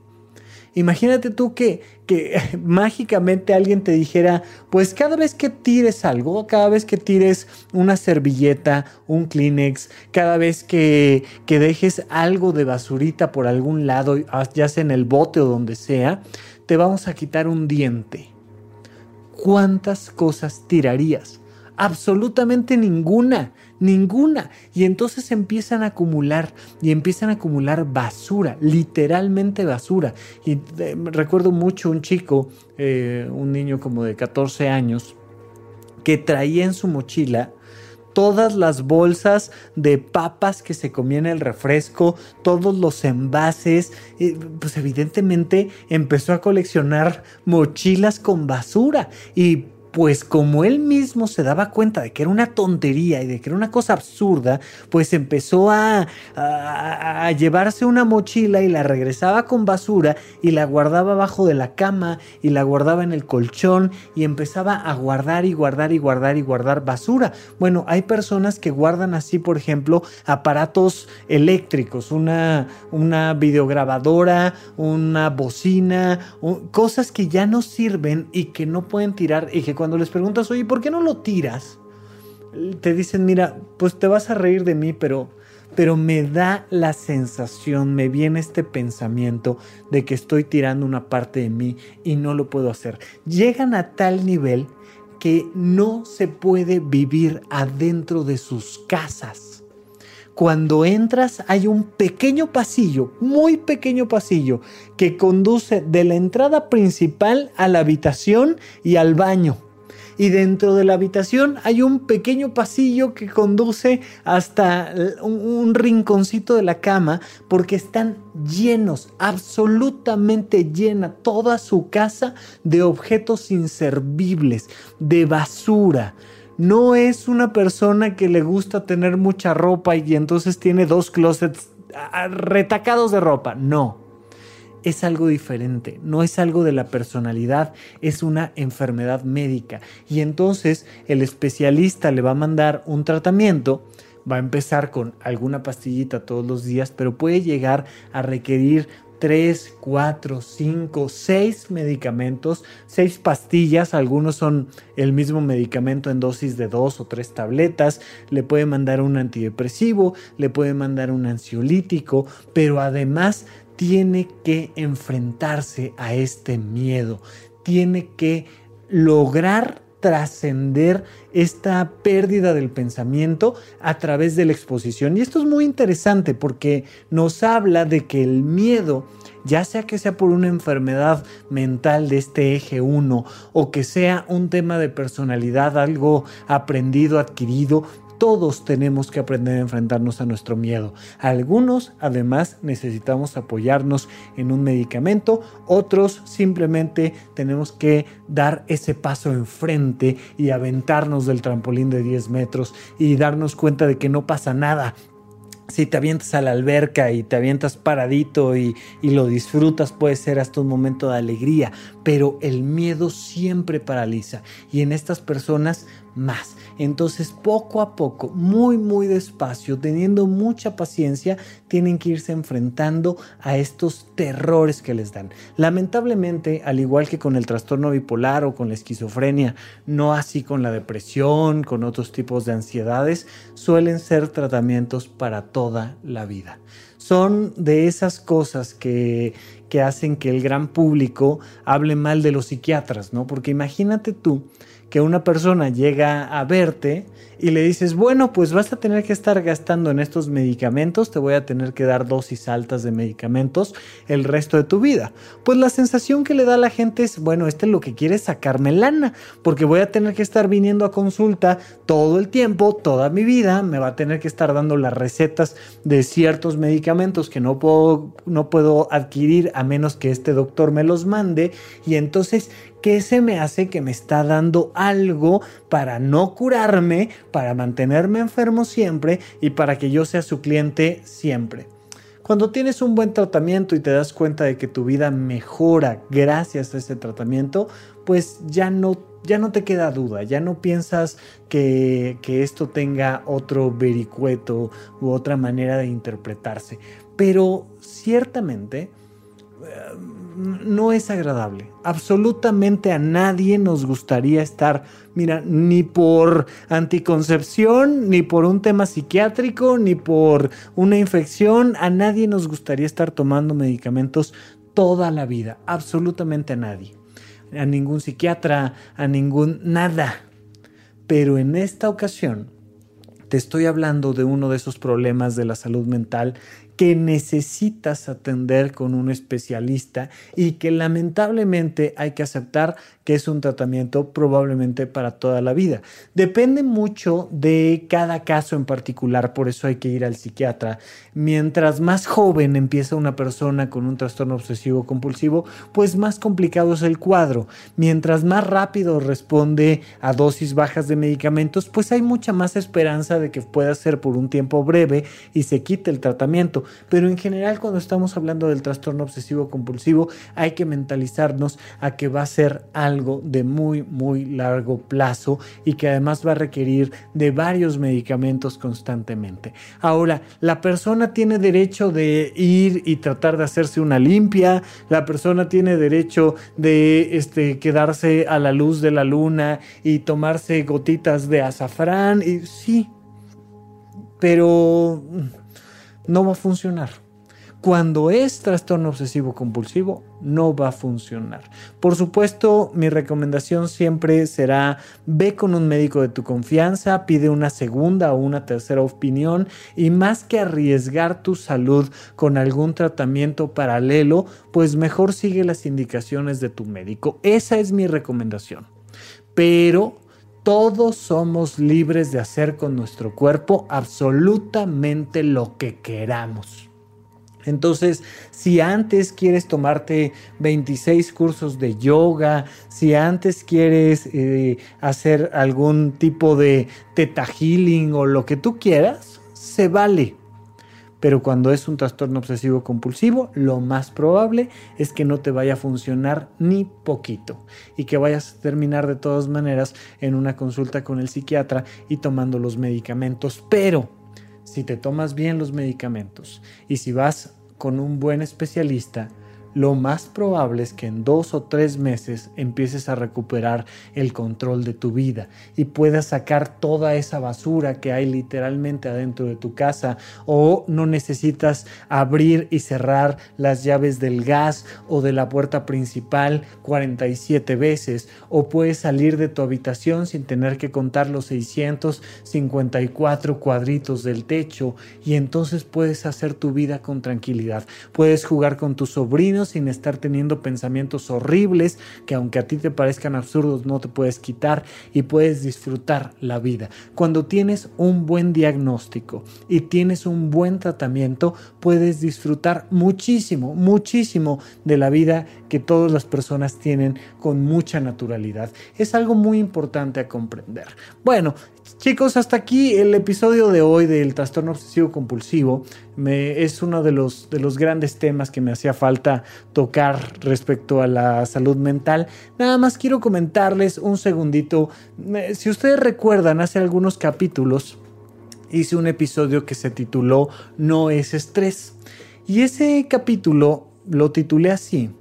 Imagínate tú que, que mágicamente alguien te dijera, pues cada vez que tires algo, cada vez que tires una servilleta, un Kleenex, cada vez que, que dejes algo de basurita por algún lado, ya sea en el bote o donde sea, te vamos a quitar un diente. ¿Cuántas cosas tirarías? Absolutamente ninguna ninguna. Y entonces empiezan a acumular y empiezan a acumular basura, literalmente basura. Y eh, recuerdo mucho un chico, eh, un niño como de 14 años, que traía en su mochila todas las bolsas de papas que se comían el refresco, todos los envases, pues evidentemente empezó a coleccionar mochilas con basura y pues como él mismo se daba cuenta de que era una tontería y de que era una cosa absurda, pues empezó a, llevarse una mochila y la regresaba con basura y la guardaba abajo de la cama y la guardaba en el colchón y empezaba a guardar y guardar y guardar y guardar basura. Bueno, hay personas que guardan así, por ejemplo, aparatos eléctricos, una, una videograbadora, una bocina, cosas que ya no sirven y que no pueden tirar y les preguntas, oye, ¿por qué no lo tiras? Te dicen, mira, pues te vas a reír de mí, pero, pero me da la sensación, me viene este pensamiento de que estoy tirando una parte de mí y no lo puedo hacer. Llegan a tal nivel que no se puede vivir adentro de sus casas. Cuando entras hay un pequeño pasillo, muy pequeño pasillo, que conduce de la entrada principal a la habitación y al baño y dentro de la habitación hay un pequeño pasillo que conduce hasta un, rinconcito de la cama porque están llenos, absolutamente llena toda su casa de objetos inservibles, de basura. No es una persona que le gusta tener mucha ropa y entonces tiene dos closets ah, retacados de ropa. No es algo diferente, no es algo de la personalidad, es una enfermedad médica. Y entonces el especialista le va a mandar un tratamiento, va a empezar con alguna pastillita todos los días, pero puede llegar a requerir 3, 4, 5, 6 medicamentos, 6 pastillas, algunos son el mismo medicamento en dosis de 2 o 3 tabletas, le puede mandar un antidepresivo, le puede mandar un ansiolítico, pero además tiene que enfrentarse a este miedo, tiene que lograr trascender esta pérdida del pensamiento a través de la exposición. Y esto es muy interesante porque nos habla de que el miedo, ya sea que sea por una enfermedad mental de este eje 1 o que sea un tema de personalidad, algo aprendido, adquirido, todos tenemos que aprender a enfrentarnos a nuestro miedo. Algunos además necesitamos apoyarnos en un medicamento, otros simplemente tenemos que dar ese paso enfrente y aventarnos del trampolín de 10 metros y darnos cuenta de que no pasa nada, si te avientas a la alberca y te avientas paradito y, y, lo disfrutas, puede ser hasta un momento de alegría, pero el miedo siempre paraliza y en estas personas más. Entonces, poco a poco, muy, muy despacio, teniendo mucha paciencia, tienen que irse enfrentando a estos terrores que les dan. Lamentablemente, al igual que con el trastorno bipolar o con la esquizofrenia, no así con la depresión, con otros tipos de ansiedades, suelen ser tratamientos para toda la vida. Son de esas cosas que, que hacen que el gran público hable mal de los psiquiatras, ¿no? Porque imagínate tú que una persona llega a verte y le dices, bueno, pues vas a tener que estar gastando en estos medicamentos, te voy a tener que dar dosis altas de medicamentos el resto de tu vida. Pues la sensación que le da a la gente es, bueno, este lo que quiere es sacarme lana, porque voy a tener que estar viniendo a consulta todo el tiempo, toda mi vida, me va a tener que estar dando las recetas de ciertos medicamentos que no puedo, no puedo adquirir a menos que este doctor me los mande, y entonces ¿qué se me hace que me está dando algo para no curarme, para mantenerme enfermo siempre y para que yo sea su cliente siempre? Cuando tienes un buen tratamiento y te das cuenta de que tu vida mejora gracias a ese tratamiento, pues ya no, ya no te queda duda, ya no piensas que, que esto tenga otro vericueto u otra manera de interpretarse. Pero ciertamente no es agradable. Absolutamente a nadie nos gustaría estar, mira, ni por anticoncepción, ni por un tema psiquiátrico, ni por una infección, a nadie nos gustaría estar tomando medicamentos toda la vida. Absolutamente a nadie. A ningún psiquiatra, a ningún nada. Pero en esta ocasión te estoy hablando de uno de esos problemas de la salud mental que necesitas atender con un especialista y que lamentablemente hay que aceptar que es un tratamiento probablemente para toda la vida. Depende mucho de cada caso en particular, por eso hay que ir al psiquiatra. Mientras más joven empieza una persona con un trastorno obsesivo compulsivo, pues más complicado es el cuadro. Mientras más rápido responde a dosis bajas de medicamentos, pues hay mucha más esperanza de que pueda ser por un tiempo breve y se quite el tratamiento. Pero en general cuando estamos hablando del trastorno obsesivo compulsivo, hay que mentalizarnos a que va a ser algo algo de muy, muy largo plazo y que además va a requerir de varios medicamentos constantemente. Ahora, la persona tiene derecho de ir y tratar de hacerse una limpia, la persona tiene derecho de este, quedarse a la luz de la luna y tomarse gotitas de azafrán, y sí, pero no va a funcionar Cuando es trastorno obsesivo compulsivo, no va a funcionar. Por supuesto, mi recomendación siempre será ve con un médico de tu confianza, pide una segunda o una tercera opinión y más que arriesgar tu salud con algún tratamiento paralelo, pues mejor sigue las indicaciones de tu médico. Esa es mi recomendación. Pero todos somos libres de hacer con nuestro cuerpo absolutamente lo que queramos. Entonces, si antes quieres tomarte 26 cursos de yoga, si antes quieres eh, hacer algún tipo de teta healing o lo que tú quieras, se vale. Pero cuando es un trastorno obsesivo compulsivo, lo más probable es que no te vaya a funcionar ni poquito y que vayas a terminar de todas maneras en una consulta con el psiquiatra y tomando los medicamentos. Pero si te tomas bien los medicamentos y si vas con un buen especialista, lo más probable es que en dos o tres meses empieces a recuperar el control de tu vida y puedas sacar toda esa basura que hay literalmente adentro de tu casa o no necesitas abrir y cerrar las llaves del gas o de la puerta principal 47 veces o puedes salir de tu habitación sin tener que contar los 654 cuadritos del techo y entonces puedes hacer tu vida con tranquilidad. Puedes jugar con tus sobrinos sin estar teniendo pensamientos horribles que aunque a ti te parezcan absurdos no te puedes quitar y puedes disfrutar la vida. Cuando tienes un buen diagnóstico y tienes un buen tratamiento, puedes disfrutar muchísimo, muchísimo de la vida que todas las personas tienen con mucha naturalidad. Es algo muy importante a comprender. Bueno, Chicos, hasta aquí el episodio de hoy del trastorno obsesivo compulsivo. Me, es uno de los, de los grandes temas que me hacía falta tocar respecto a la salud mental. Nada más quiero comentarles un segundito. Si ustedes recuerdan, hace algunos capítulos hice un episodio que se tituló No es estrés. Y ese capítulo lo titulé así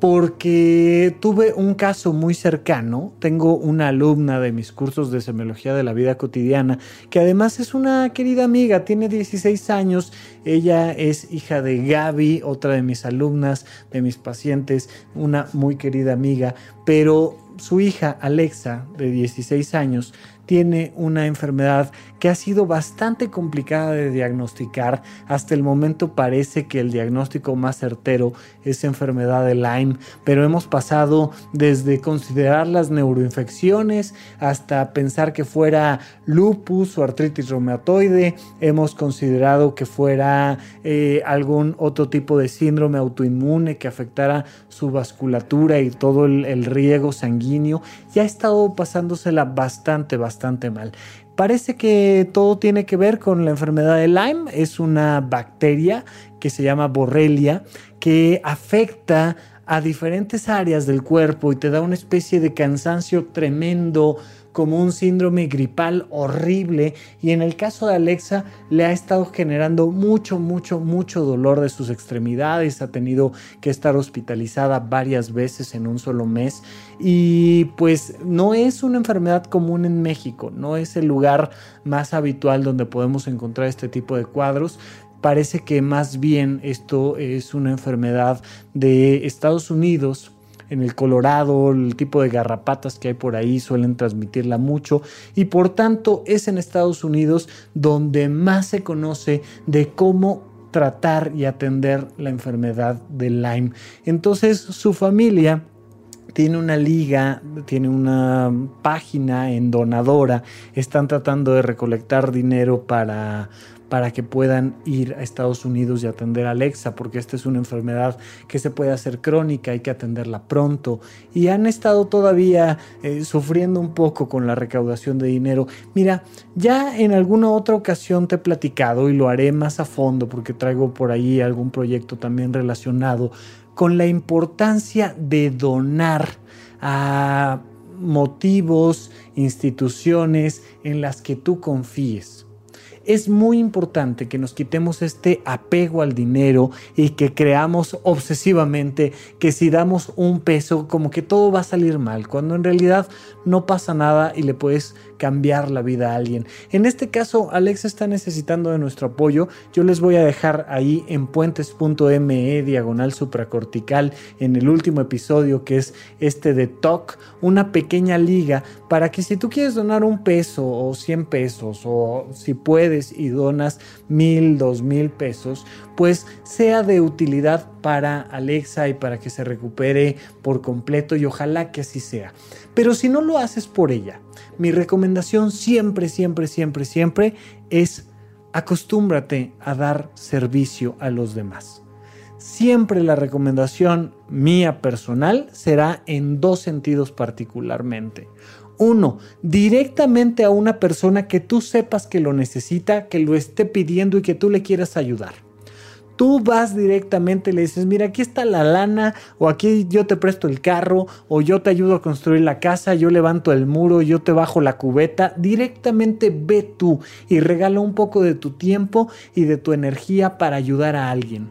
porque tuve un caso muy cercano. Tengo una alumna de mis cursos de semiología de la vida cotidiana, que además es una querida amiga, tiene 16 años. Ella es hija de Gaby, otra de mis alumnas, de mis pacientes, una muy querida amiga, pero su hija Alexa, de 16 años, tiene una enfermedad que ha sido bastante complicada de diagnosticar. Hasta el momento parece que el diagnóstico más certero es enfermedad de Lyme, pero hemos pasado desde considerar las neuroinfecciones hasta pensar que fuera lupus o artritis reumatoide. Hemos considerado que fuera eh, algún otro tipo de síndrome autoinmune que afectara su vasculatura y todo el, el riego sanguíneo. Y ha estado pasándosela bastante bastante mal. Parece que todo tiene que ver con la enfermedad de Lyme. Es una bacteria que se llama Borrelia que afecta a diferentes áreas del cuerpo y te da una especie de cansancio tremendo, como un síndrome gripal horrible. Y en el caso de Alexa le ha estado generando mucho, mucho, mucho dolor de sus extremidades, ha tenido que estar hospitalizada varias veces en un solo mes. Y pues no es una enfermedad común en México, no es el lugar más habitual donde podemos encontrar este tipo de cuadros, parece que más bien esto es una enfermedad de Estados Unidos en el Colorado, el tipo de garrapatas que hay por ahí suelen transmitirla mucho y por tanto es en Estados Unidos donde más se conoce de cómo tratar y atender la enfermedad de Lyme. Entonces su familia tiene una liga, tiene una página en donadora, están tratando de recolectar dinero para para que puedan ir a Estados Unidos y atender a Alexa, porque esta es una enfermedad que se puede hacer crónica, hay que atenderla pronto. Y han estado todavía eh, sufriendo un poco con la recaudación de dinero. Mira, ya en alguna otra ocasión te he platicado y lo haré más a fondo porque traigo por ahí algún proyecto también relacionado con la importancia de donar a motivos, instituciones en las que tú confíes Es muy importante que nos quitemos este apego al dinero y que creamos obsesivamente que si damos un peso como que todo va a salir mal, cuando en realidad no pasa nada y le puedes cambiar la vida a alguien. En este caso, Alexa está necesitando de nuestro apoyo. Yo les voy a dejar ahí en puentes.me diagonal supracortical en el último episodio que es este de TOC, una pequeña liga para que si tú quieres donar un peso o 100 pesos o si puedes y donas mil, dos mil pesos, pues sea de utilidad para Alexa y para que se recupere por completo y ojalá que así sea. Pero si no lo haces por ella, mi recomendación siempre, siempre, siempre, siempre es acostúmbrate a dar servicio a los demás. Siempre la recomendación mía personal será en dos sentidos particularmente. Uno, directamente a una persona que tú sepas que lo necesita, que lo esté pidiendo y que tú le quieras ayudar. Tú vas directamente le dices, mira, aquí está la lana, o aquí yo te presto el carro, o yo te ayudo a construir la casa, yo levanto el muro, yo te bajo la cubeta. Directamente ve tú y regala un poco de tu tiempo y de tu energía para ayudar a alguien.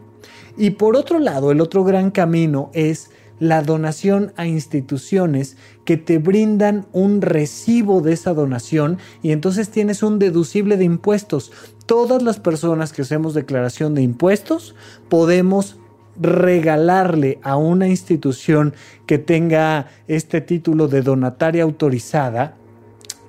Y por otro lado, el otro gran camino es la donación a instituciones que te brindan un recibo de esa donación y entonces tienes un deducible de impuestos. Todas las personas que hacemos declaración de impuestos podemos regalarle a una institución que tenga este título de donataria autorizada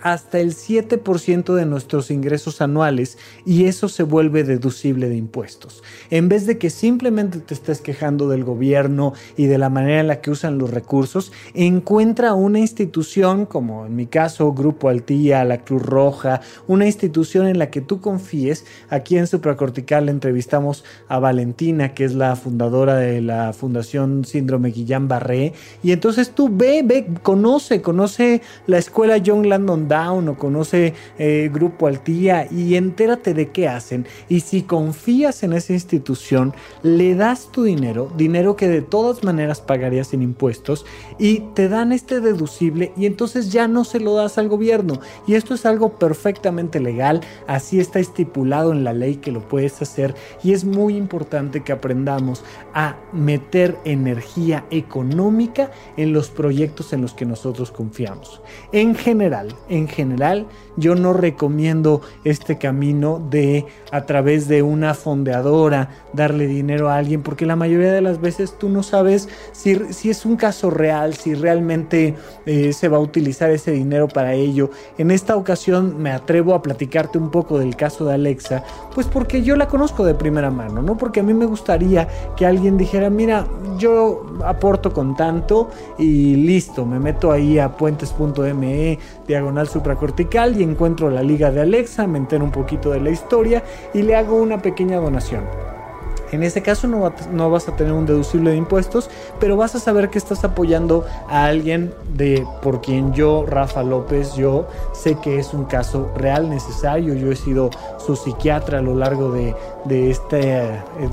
hasta el 7% de nuestros ingresos anuales y eso se vuelve deducible de impuestos. En vez de que simplemente te estés quejando del gobierno y de la manera en la que usan los recursos, encuentra una institución como en mi caso Grupo Altía, la Cruz Roja, una institución en la que tú confíes. Aquí en Supracortical entrevistamos a Valentina, que es la fundadora de la Fundación Síndrome Guillain Barré, y entonces tú ve, ve, conoce, conoce la escuela John Landon Down o conoce eh, Grupo Altía y entérate de qué hacen. Y si confías en esa institución, le das tu dinero, dinero que de todas maneras pagarías sin impuestos, y te dan este deducible y entonces ya no se lo das al gobierno. Y esto es algo perfectamente legal, así está estipulado en la ley que lo puedes hacer y es muy importante que aprendamos a meter energía económica en los proyectos en los que nosotros confiamos. En general, en general, yo no recomiendo este camino de a través de una fondeadora darle dinero a alguien, porque la mayoría de las veces tú no sabes si, si es un caso real, si realmente eh, se va a utilizar ese dinero para ello. En esta ocasión me atrevo a platicarte un poco del caso de Alexa, pues porque yo la conozco de primera mano, ¿no? Porque a mí me gustaría que alguien dijera, mira, yo aporto con tanto y listo, me meto ahí a puentes.me diagonal supracortical y encuentro la liga de Alexa, me entero un poquito de la historia y le hago una pequeña donación. En ese caso no, no, vas a tener un deducible de impuestos, pero vas a saber que estás apoyando a alguien de por quien yo, Rafa López, yo sé que es un caso real, necesario. Yo he sido su psiquiatra a lo largo de, de, este,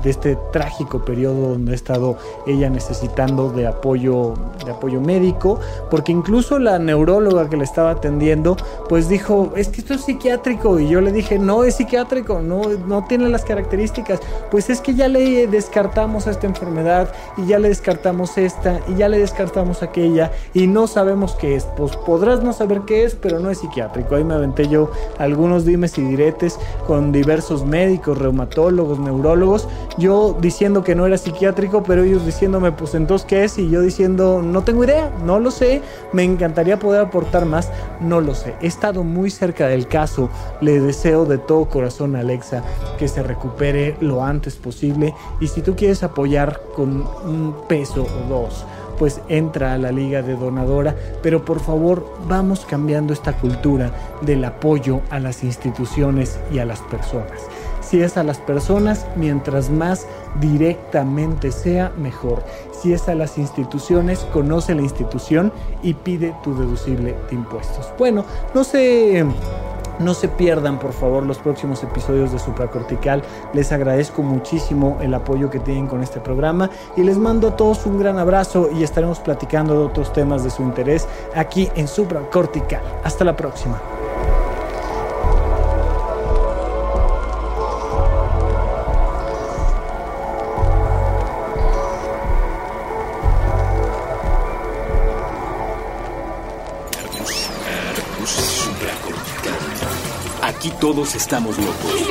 de este trágico periodo donde ha estado ella necesitando de apoyo, de apoyo médico, porque incluso la neuróloga que le estaba atendiendo, pues dijo, es que esto es psiquiátrico. Y yo le dije, no es psiquiátrico, no, no tiene las características. Pues es que ya le descartamos esta enfermedad y ya le descartamos esta y ya le descartamos aquella y no sabemos qué es. Pues podrás no saber qué es, pero no es psiquiátrico. Ahí me aventé yo algunos dimes y diretes con diversos médicos, reumatólogos, neurólogos, yo diciendo que no era psiquiátrico, pero ellos diciéndome, pues entonces qué es, y yo diciendo, no tengo idea, no lo sé, me encantaría poder aportar más, no lo sé. He estado muy cerca del caso, le deseo de todo corazón a Alexa que se recupere lo antes posible y si tú quieres apoyar con un peso o dos, pues entra a la liga de donadora, pero por favor vamos cambiando esta cultura del apoyo a las instituciones y a las personas. Si es a las personas, mientras más directamente sea, mejor. Si es a las instituciones, conoce la institución y pide tu deducible de impuestos. Bueno, no sé no se pierdan, por favor, los próximos episodios de Supracortical. Les agradezco muchísimo el apoyo que tienen con este programa y les mando a todos un gran abrazo y estaremos platicando de otros temas de su interés aquí en Supracortical. Hasta la próxima. Todos estamos locos.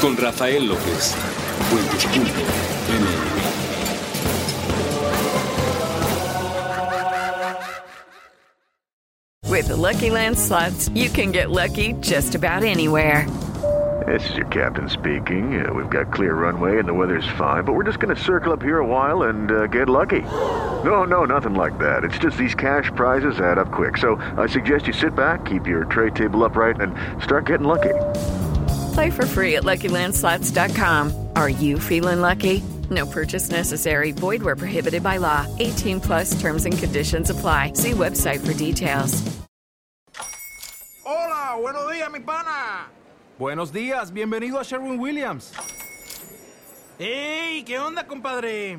Con Rafael López. With the Lucky Land slots, you can get lucky just about anywhere. This is your captain speaking. Uh, we've got clear runway and the weather's fine, but we're just going to circle up here a while and uh, get lucky. No, no, nothing like that. It's just these cash prizes add up quick. So I suggest you sit back, keep your tray table upright, and start getting lucky. Play for free at LuckyLandSlots.com. Are you feeling lucky? No purchase necessary. Void where prohibited by law. 18 plus terms and conditions apply. See website for details. Hola, buenos días, mi pana. Buenos días, bienvenido a Sherwin Williams. ¡Ey! ¿Qué onda, compadre?